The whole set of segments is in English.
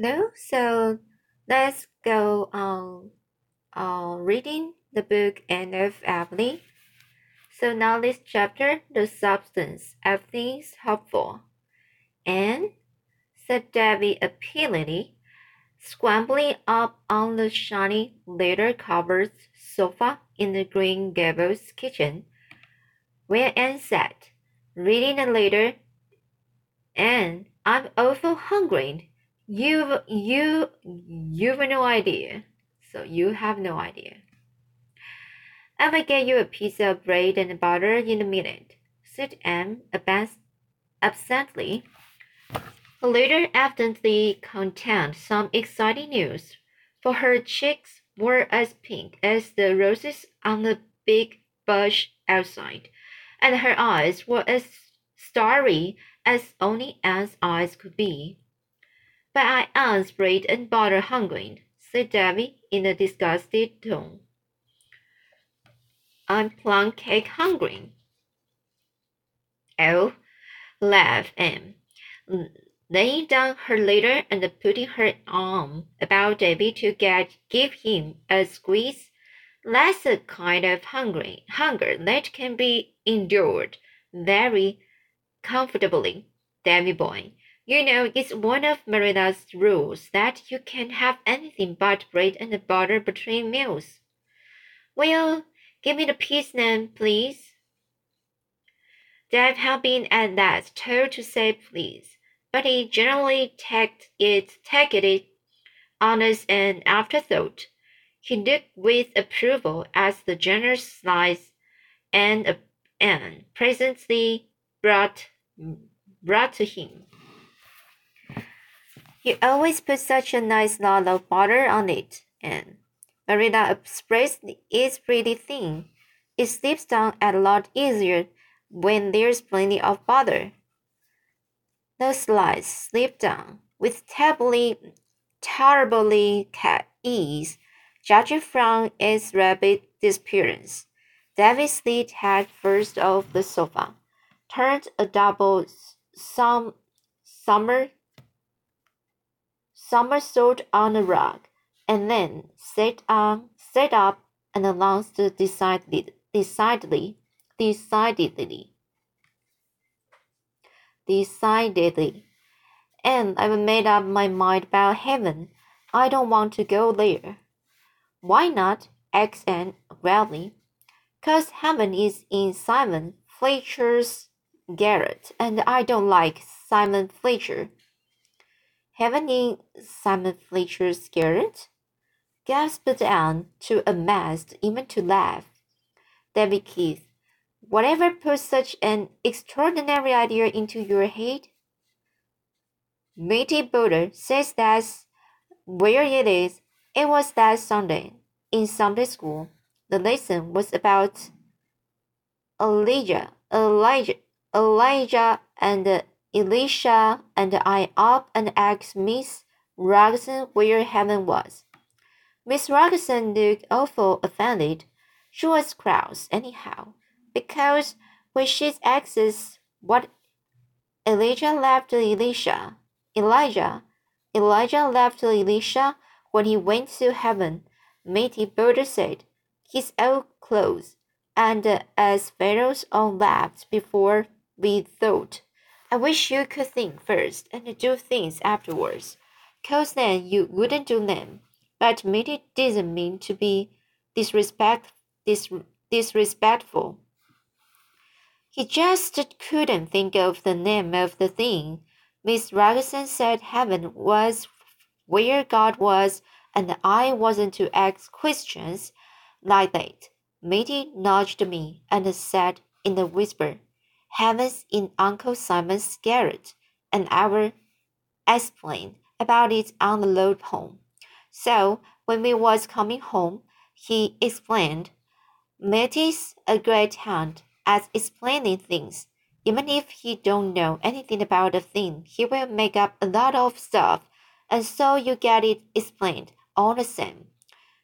Hello, so let's go on on reading the book End of Emily. So now this chapter, the substance, everything's helpful. And said Debbie appealingly, scrambling up on the shiny leather covered sofa in the Green Gables kitchen, where Anne sat, reading a letter. And I'm awful hungry. You, you, you've no idea. So you have no idea. I will get you a piece of bread and butter in a minute, said Anne absently. A letter evidently contained some exciting news, for her cheeks were as pink as the roses on the big bush outside, and her eyes were as starry as only Anne's eyes could be. But I am bread and butter hungry, said Debbie in a disgusted tone. I'm plum cake hungry. Oh, laughed Anne, laying down her litter and putting her arm about Davy to get give him a squeeze. That's a kind of hungry hunger that can be endured very comfortably, Davy boy. You know, it's one of Marina's rules that you can't have anything but bread and butter between meals. Well, give me the piece then, please. Dave had been at that told to say please, but he generally taked it, take it on as an afterthought. He looked with approval as the generous slice and, and presently brought, brought to him. You always put such a nice lot of butter on it, and Marina expressed it's pretty thin. It slips down a lot easier when there's plenty of butter. The slice slipped down with terribly, terribly ease, judging from its rapid disappearance. David slid head first off the sofa, turned a double some summer somersault on the rug, and then sat on sat up and announced decidedly decidedly decidedly decidedly and I've made up my mind about heaven. I don't want to go there. Why not? Anne gravely. Cause heaven is in Simon Fletcher's garret, and I don't like Simon Fletcher. Heaven in Simon Fletcher's scared? gasped Anne, too amazed even to laugh. David Keith, whatever put such an extraordinary idea into your head? Mitty Boulter says that's where it is. It was that Sunday in Sunday school. The lesson was about Elijah, Elijah, Elijah, and Elisha and I up and asked Miss Rogerson where heaven was. Miss Rogerson looked awful offended. She was cross, anyhow, because when she asked what Elijah left Elisha, Elijah, Elijah left Elisha when he went to heaven, Mitty Boulter said, his old clothes, and as Pharaoh's own left before we thought. I wish you could think first and do things afterwards, cause then you wouldn't do them. But Mitty didn't mean to be disrespect, dis, disrespectful. He just couldn't think of the name of the thing. Miss Rogerson said heaven was where God was, and I wasn't to ask questions like that. Mitty nudged me and said in a whisper, Heaven's in Uncle Simon's garret, and I will explain about it on the road home. So when we was coming home, he explained. Mitty's a great hand at explaining things. Even if he don't know anything about a thing, he will make up a lot of stuff, and so you get it explained all the same.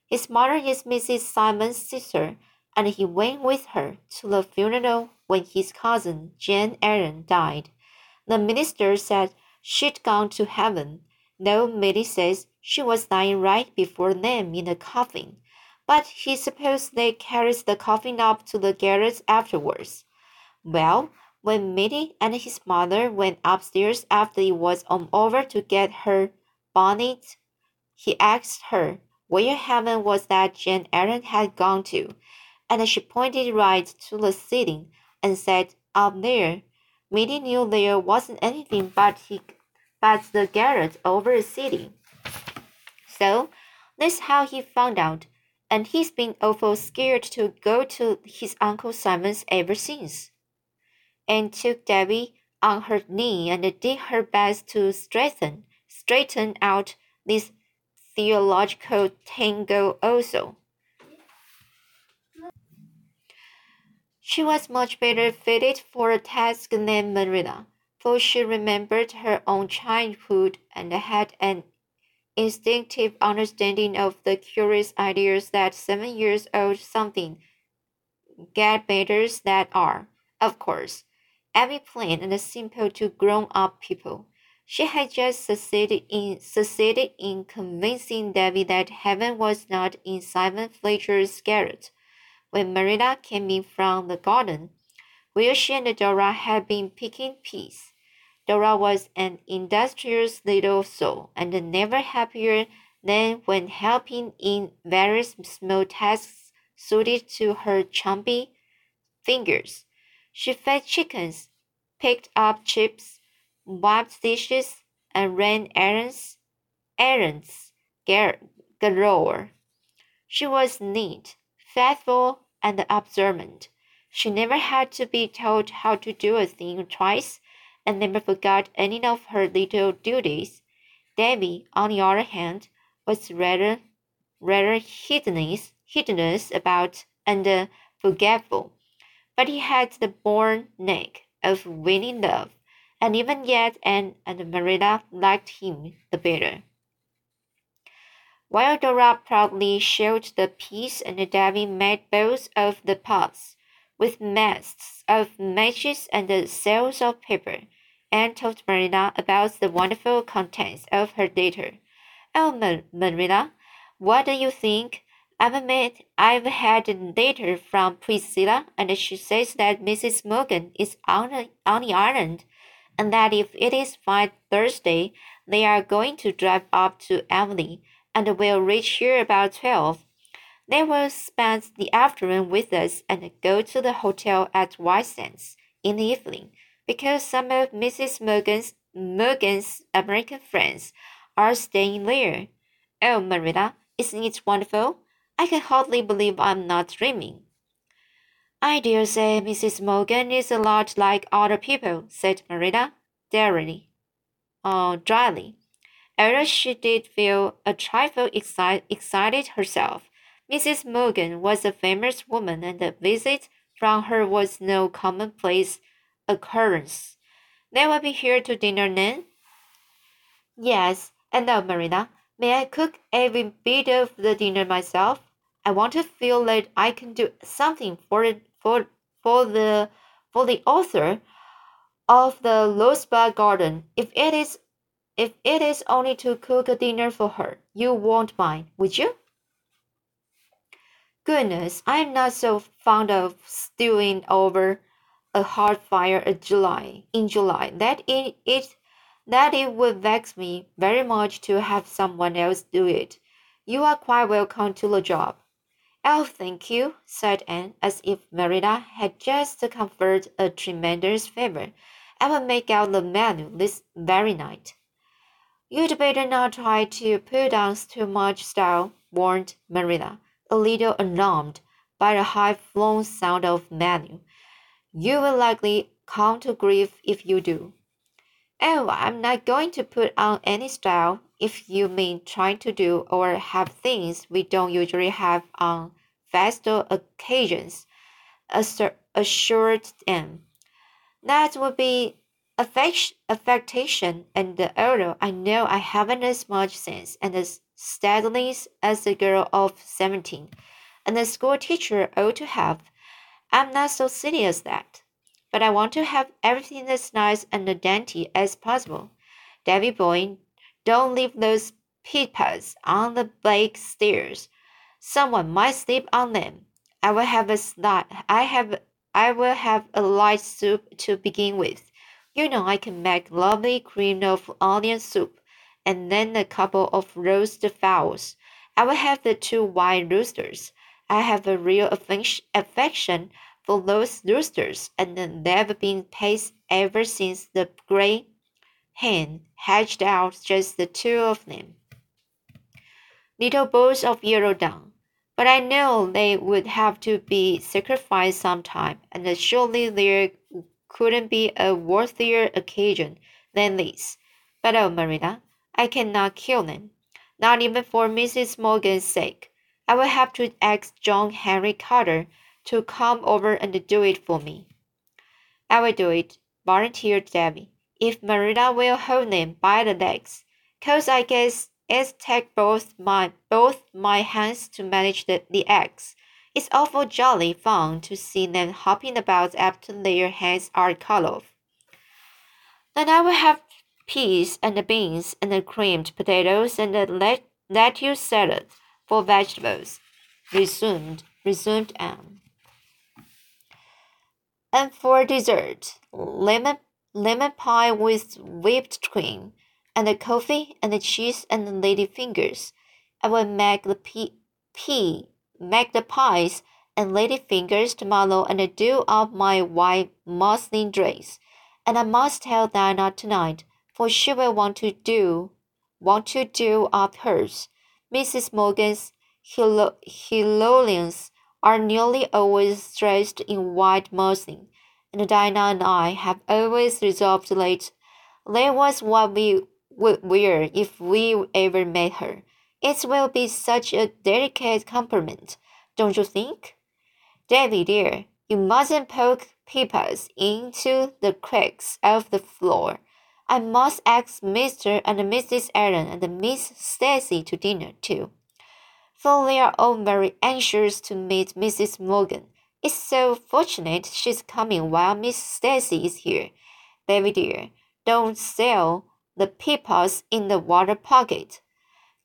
His mother is Mrs. Simon's sister, and he went with her to the funeral when his cousin Jane Aaron died. The minister said she'd gone to heaven, though Mitty says she was lying right before them in the coffin. But he supposed they carried the coffin up to the garret afterwards. Well, when Mitty and his mother went upstairs after it was all over to get her bonnet, he asked her where heaven was that Jane Aaron had gone to, and she pointed right to the ceiling and said, Up there. Mitty knew there wasn't anything but he but the garret over the city. So that's how he found out, and he's been awful scared to go to his Uncle Simon's ever since. And took Debbie on her knee and did her best to straighten straighten out this theological tangle also. She was much better fitted for a task than Marilla, for she remembered her own childhood and had an instinctive understanding of the curious ideas that seven years old something get betters that are, of course, every plain and simple to grown up people. She had just succeeded in succeeded in convincing Debbie that heaven was not in Simon Fletcher's garret. When Marilla came in from the garden, where she and Dora had been picking peas, Dora was an industrious little soul and never happier than when helping in various small tasks suited to her chumpy fingers. She fed chickens, picked up chips, wiped dishes, and ran errands, errands galore. She was neat, faithful, and observant. She never had to be told how to do a thing twice, and never forgot any of her little duties. Debbie, on the other hand, was rather, rather heedless, heedless about and uh, forgetful, but he had the born knack of winning love and even yet Anne and Marilla liked him the better. While Dora proudly showed the piece and Davy made bows of the pots, with masts of matches and sails of paper, and told Marilla about the wonderful contents of her letter. Oh, Marilla, what do you think? I've met, I've had a letter from Priscilla, and she says that Mrs. Morgan is on, on the island and that if it is fine Thursday, they are going to drive up to Emily and will reach here about twelve. They will spend the afternoon with us and go to the hotel at White Sands in the evening because some of Mrs. Morgan's, Morgan's American friends are staying there. Oh, Marilla, isn't it wonderful? I can hardly believe I'm not dreaming. I dare say Mrs. Morgan is a lot like other people, said Marilla, dryly. Oh, dryly. Although she did feel a trifle exci excited herself, Mrs. Morgan was a famous woman, and a visit from her was no commonplace occurrence. They will be here to dinner then? Yes, and now, Marilla, may I cook every bit of the dinner myself? I want to feel that I can do something for for for the for the author of the Rosebud Garden. If it is if it is only to cook a dinner for her, you won't mind, would you? Goodness, I'm not so fond of stewing over a hard fire in July in July that it, it that it would vex me very much to have someone else do it. You are quite welcome to the job. Oh, thank you, said Anne, as if Marilla had just conferred a tremendous favor. I will make out the menu this very night. You'd better not try to put on too much style, warned Marilla, a little alarmed by the high-flown sound of menu. You will likely come to grief if you do. Oh, I'm not going to put on any style, if you mean trying to do or have things we don't usually have on festal occasions, assured them. That would be affectation, and the although I know I haven't as much sense and as steadiness as a girl of seventeen, and a school teacher ought to have, I'm not so silly as that. But I want to have everything as nice and dainty as possible. Davy Boyne Don't leave those peepas on the back stairs. Someone might sleep on them. I will have a slight, I have I will have a light soup to begin with. You know I can make lovely cream of onion soup, and then a couple of roast fowls. I will have the two white roosters. I have a real affection for those roosters, and they've been paced ever since the grey hen hatched out just the two of them. Little balls of yellow down. But I know they would have to be sacrificed sometime, and surely there couldn't be a worthier occasion than this. But oh, Marilla, I cannot kill them, not even for Mrs. Morgan's sake. I will have to ask John Henry Carter to come over and do it for me. I will do it, volunteered Davy if Marina will hold them by the legs, 'cause I guess it's take both my both my hands to manage the, the eggs. It's awful jolly fun to see them hopping about after their heads are cut off. Then I will have peas and the beans and the creamed potatoes and the let lettuce salad for vegetables, resumed resumed Anne. And for dessert, lemon lemon pie with whipped cream, and the coffee and the cheese and the lady fingers. I will make the pea, pea make the pies and lady fingers tomorrow and do up my white muslin dress. And I must tell Dinah tonight, for she will want to do want to do up hers. Mrs. Morgan's Helolians are nearly always dressed in white muslin, and Dinah and I have always resolved late that was what we would wear if we ever met her. It will be such a delicate compliment, don't you think? Davy dear, you mustn't poke peepers into the cracks of the floor. I must ask Mr. and Mrs. Allen and Miss Stacy to dinner too, for they are all very anxious to meet Mrs. Morgan. It's so fortunate she's coming while Miss Stacy is here. Baby dear, don't sell the peapots in the water pocket.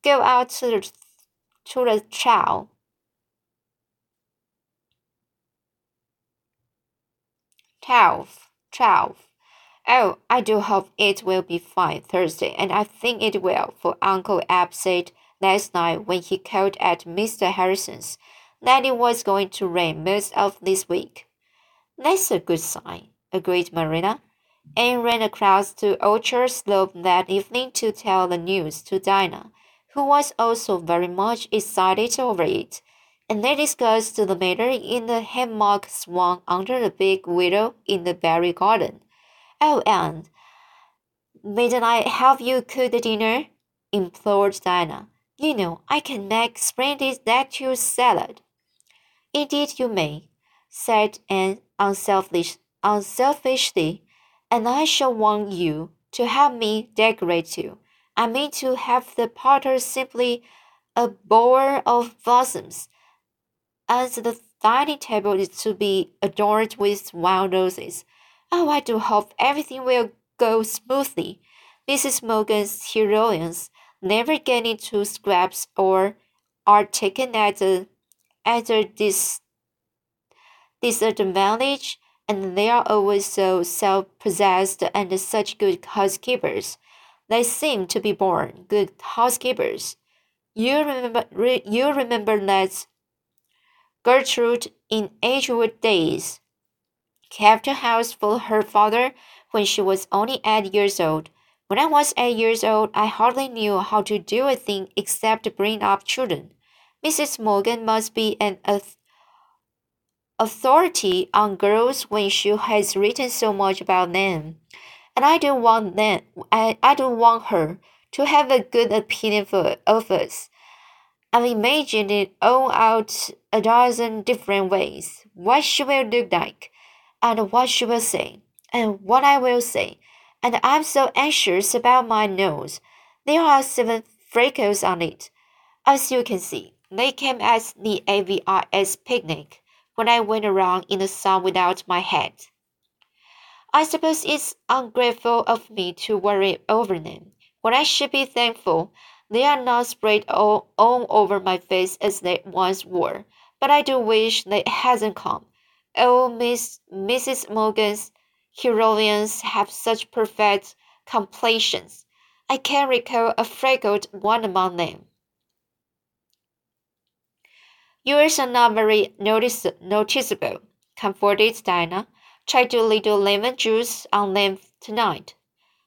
Go out to the, to the chow. Twelve, twelve. Oh, I do hope it will be fine Thursday, and I think it will, for Uncle Ab said last night when he called at Mr. Harrison's that it was going to rain most of this week. That's a good sign, agreed Marina. Anne ran across to Orchard Slope that evening to tell the news to Dinah, who was also very much excited over it, and they discussed the matter in the hammock swung under the big willow in the berry garden. Oh, and mayn't I have you cook the dinner? implored Dinah. You know I can make splendid lettuce salad. Indeed you may, said Anne unselfish, unselfishly, and I shall want you to help me decorate too. I mean to have the potter simply a bower of blossoms, and the dining table is to be adorned with wild roses. Oh, I do hope everything will go smoothly. Mrs. Morgan's heroines never get into scraps or are taken as a at a dis disadvantage, and they are always so self possessed and such good housekeepers. They seem to be born good housekeepers. You remember, re, you remember that Gertrude in Edgewood days kept a house for her father when she was only eight years old. When I was eight years old, I hardly knew how to do a thing except bring up children. Mrs. Morgan must be an authority on girls when she has written so much about them. And I don't want them I, I don't want her to have a good opinion for, of us. I've imagined it all out a dozen different ways. What she will look like, and what she will say, and what I will say. And I'm so anxious about my nose. There are seven freckles on it, as you can see. They came at the AVRS picnic when I went around in the sun without my hat. I suppose it's ungrateful of me to worry over them, When I should be thankful, they are not spread all, all over my face as they once were, but I do wish they hadn't come. Oh, Miss Mrs. Morgan's heroines have such perfect completions. I can't recall a freckled one among them. Yours are not very notice noticeable, comforted Diana. Try to little lemon juice on them tonight.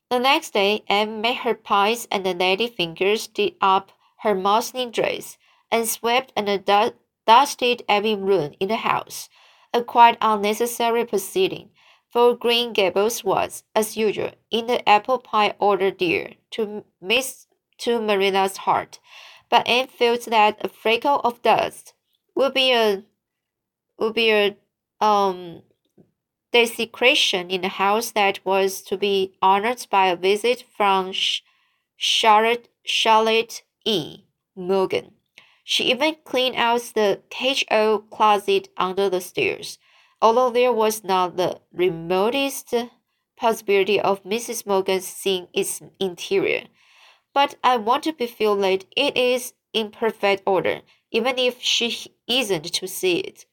The next day, Anne made her pies and the lady fingers did up her muslin dress and swept and du dusted every room in the house, a quite unnecessary proceeding, for Green Gables was, as usual, in the apple pie order dear to Miss to Marina's heart, but Anne felt that a freckle of dust would be a would be a um desecration in a house that was to be honored by a visit from Charlotte, Charlotte E. Morgan. She even cleaned out the catch-all closet under the stairs, although there was not the remotest possibility of Mrs. Morgan seeing its interior. But I want to be feel that it is in perfect order, even if she isn't to see it.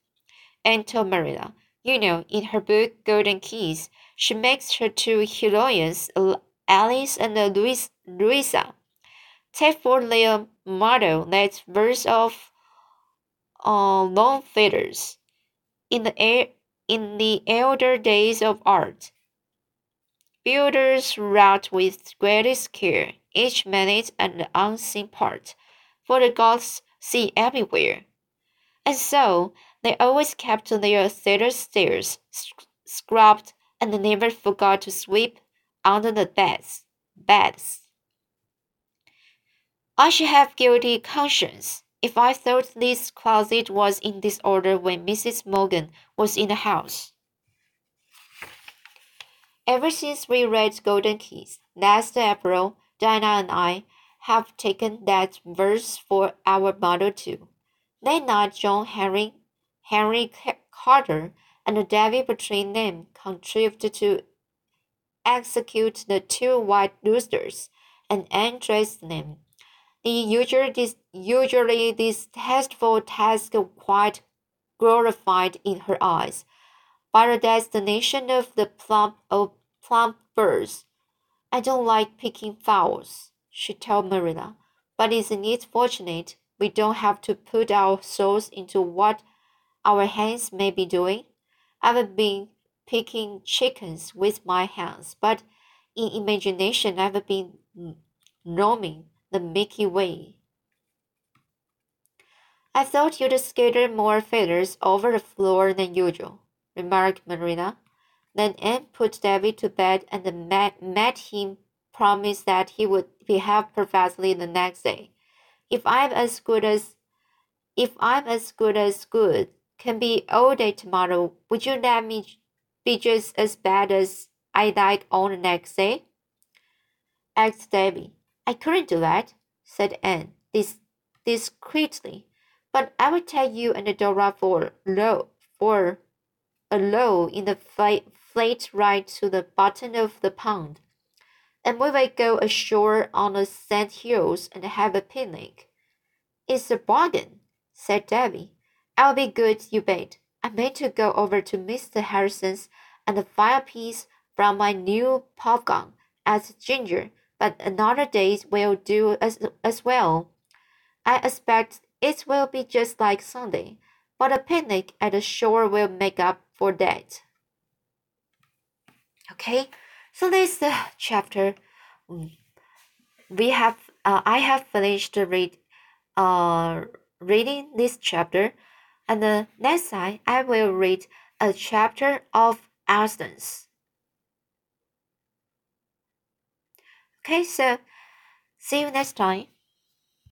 And told Marilla, you know, in her book Golden Keys, she makes her two heroines, Alice and Louisa, take for their motto that verse of uh, Longfellow's. In the air, in the elder days of art, builders wrought with greatest care each minute and unseen part, for the gods see everywhere. And so they always kept their cellar stairs scrubbed and never forgot to sweep under the beds. beds. I should have guilty conscience if I thought this closet was in disorder when Mrs. Morgan was in the house. Ever since we read Golden Keys last April, Dinah and I have taken that verse for our motto too. They not John Henry Henry Carter and David between them contrived to execute the two white roosters and undress them. The usually, usually distasteful task quite glorified in her eyes by the destination of the plump of plump birds. I don't like picking fowls, she told Marilla, but isn't it fortunate we don't have to put our souls into what our hands may be doing. I've been picking chickens with my hands, but in imagination I've been roaming the Milky Way. I thought you'd scatter more feathers over the floor than usual, remarked Marina. Then Anne put David to bed and made him promise that he would behave perfectly the next day. If I'm as good as if I'm as good as good, can be day tomorrow. Would you let me be just as bad as I like on the next day? asked Debbie. I couldn't do that, said Anne dis discreetly. But I will take you and Dora for low for a low in the flight ride to the bottom of the pond, and we will go ashore on the sand hills and have a picnic. It's a bargain, said Debbie. I'll be good, you bet. I meant to go over to Mr. Harrison's and the firepiece from my new pop gun as Ginger, but another day will do as, as well. I expect it will be just like Sunday, but a picnic at the shore will make up for that. Okay, so this is the chapter. Mm, we have uh, I have finished read uh reading this chapter. And the next time I will read a chapter of Astons. Okay, so see you next time.